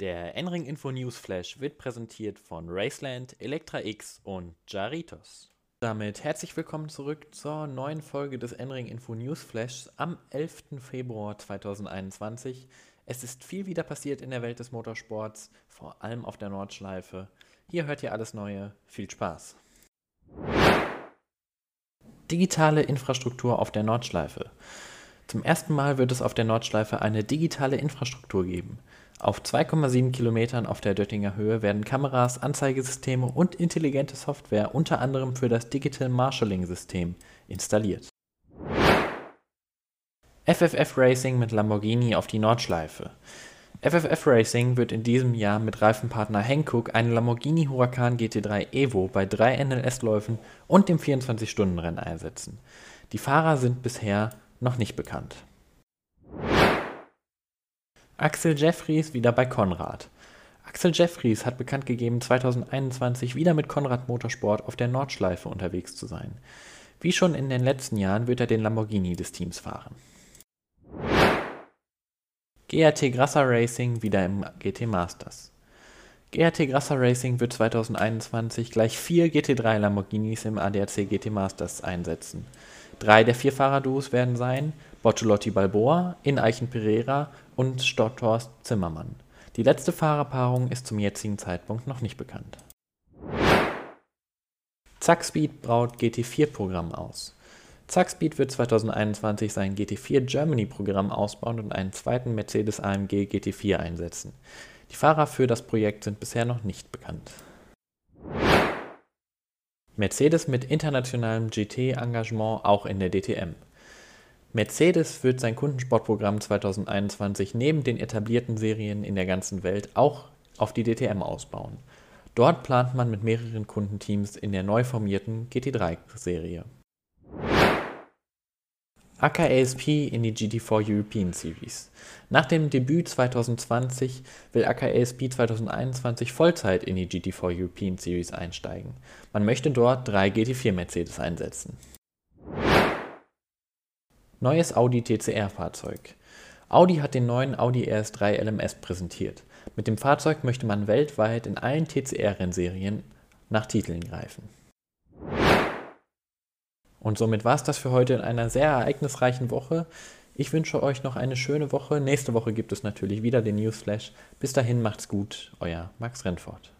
Der N-Ring Info News Flash wird präsentiert von Raceland, Elektra X und Jaritos. Damit herzlich willkommen zurück zur neuen Folge des N-Ring Info News Flash am 11. Februar 2021. Es ist viel wieder passiert in der Welt des Motorsports, vor allem auf der Nordschleife. Hier hört ihr alles Neue. Viel Spaß! Digitale Infrastruktur auf der Nordschleife. Zum ersten Mal wird es auf der Nordschleife eine digitale Infrastruktur geben. Auf 2,7 Kilometern auf der Döttinger Höhe werden Kameras, Anzeigesysteme und intelligente Software unter anderem für das Digital Marshalling System installiert. FFF Racing mit Lamborghini auf die Nordschleife. FFF Racing wird in diesem Jahr mit Reifenpartner Hankook einen Lamborghini Huracan GT3 Evo bei drei NLS-Läufen und dem 24-Stunden-Rennen einsetzen. Die Fahrer sind bisher noch nicht bekannt. Axel Jeffries wieder bei Konrad. Axel Jeffries hat bekannt gegeben, 2021 wieder mit Konrad Motorsport auf der Nordschleife unterwegs zu sein. Wie schon in den letzten Jahren wird er den Lamborghini des Teams fahren. GRT Grasser Racing wieder im GT Masters. GRT Grasser Racing wird 2021 gleich vier GT3 Lamborghinis im ADAC GT Masters einsetzen. Drei der vier Fahrerduos werden sein Bortolotti Balboa, In Eichen Pereira und Stotthorst Zimmermann. Die letzte Fahrerpaarung ist zum jetzigen Zeitpunkt noch nicht bekannt. Zackspeed braut GT4-Programm aus. Zackspeed wird 2021 sein GT4 Germany-Programm ausbauen und einen zweiten Mercedes AMG GT4 einsetzen. Die Fahrer für das Projekt sind bisher noch nicht bekannt. Mercedes mit internationalem GT-Engagement auch in der DTM. Mercedes wird sein Kundensportprogramm 2021 neben den etablierten Serien in der ganzen Welt auch auf die DTM ausbauen. Dort plant man mit mehreren Kundenteams in der neu formierten GT3-Serie. AKASP in die GT4 European Series. Nach dem Debüt 2020 will AKASP 2021 Vollzeit in die GT4 European Series einsteigen. Man möchte dort drei GT4 Mercedes einsetzen. Neues Audi TCR-Fahrzeug. Audi hat den neuen Audi RS3 LMS präsentiert. Mit dem Fahrzeug möchte man weltweit in allen TCR-Rennserien nach Titeln greifen. Und somit war es das für heute in einer sehr ereignisreichen Woche. Ich wünsche euch noch eine schöne Woche. Nächste Woche gibt es natürlich wieder den Newsflash. Bis dahin macht's gut, euer Max Rennfort.